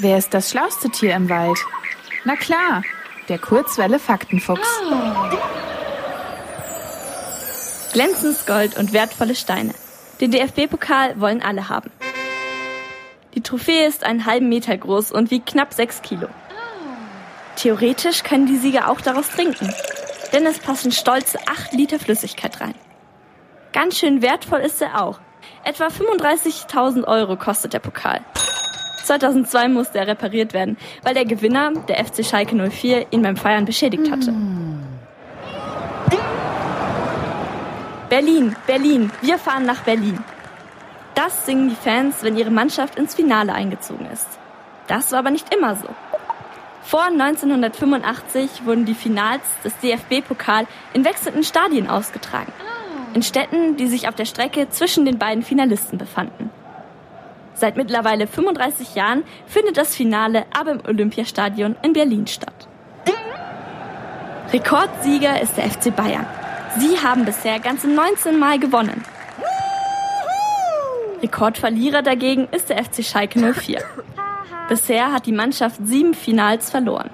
Wer ist das schlauste Tier im Wald? Na klar, der Kurzwelle Faktenfuchs. Glänzendes Gold und wertvolle Steine. Den DFB-Pokal wollen alle haben. Die Trophäe ist einen halben Meter groß und wiegt knapp sechs Kilo. Theoretisch können die Sieger auch daraus trinken, denn es passen stolze acht Liter Flüssigkeit rein. Ganz schön wertvoll ist er auch. Etwa 35.000 Euro kostet der Pokal. 2002 musste er repariert werden, weil der Gewinner, der FC Schalke 04, ihn beim Feiern beschädigt hatte. Berlin, Berlin, wir fahren nach Berlin. Das singen die Fans, wenn ihre Mannschaft ins Finale eingezogen ist. Das war aber nicht immer so. Vor 1985 wurden die Finals des DFB-Pokal in wechselnden Stadien ausgetragen. In Städten, die sich auf der Strecke zwischen den beiden Finalisten befanden. Seit mittlerweile 35 Jahren findet das Finale aber im Olympiastadion in Berlin statt. Rekordsieger ist der FC Bayern. Sie haben bisher ganze 19 Mal gewonnen. Rekordverlierer dagegen ist der FC Schalke 04. Bisher hat die Mannschaft sieben Finals verloren.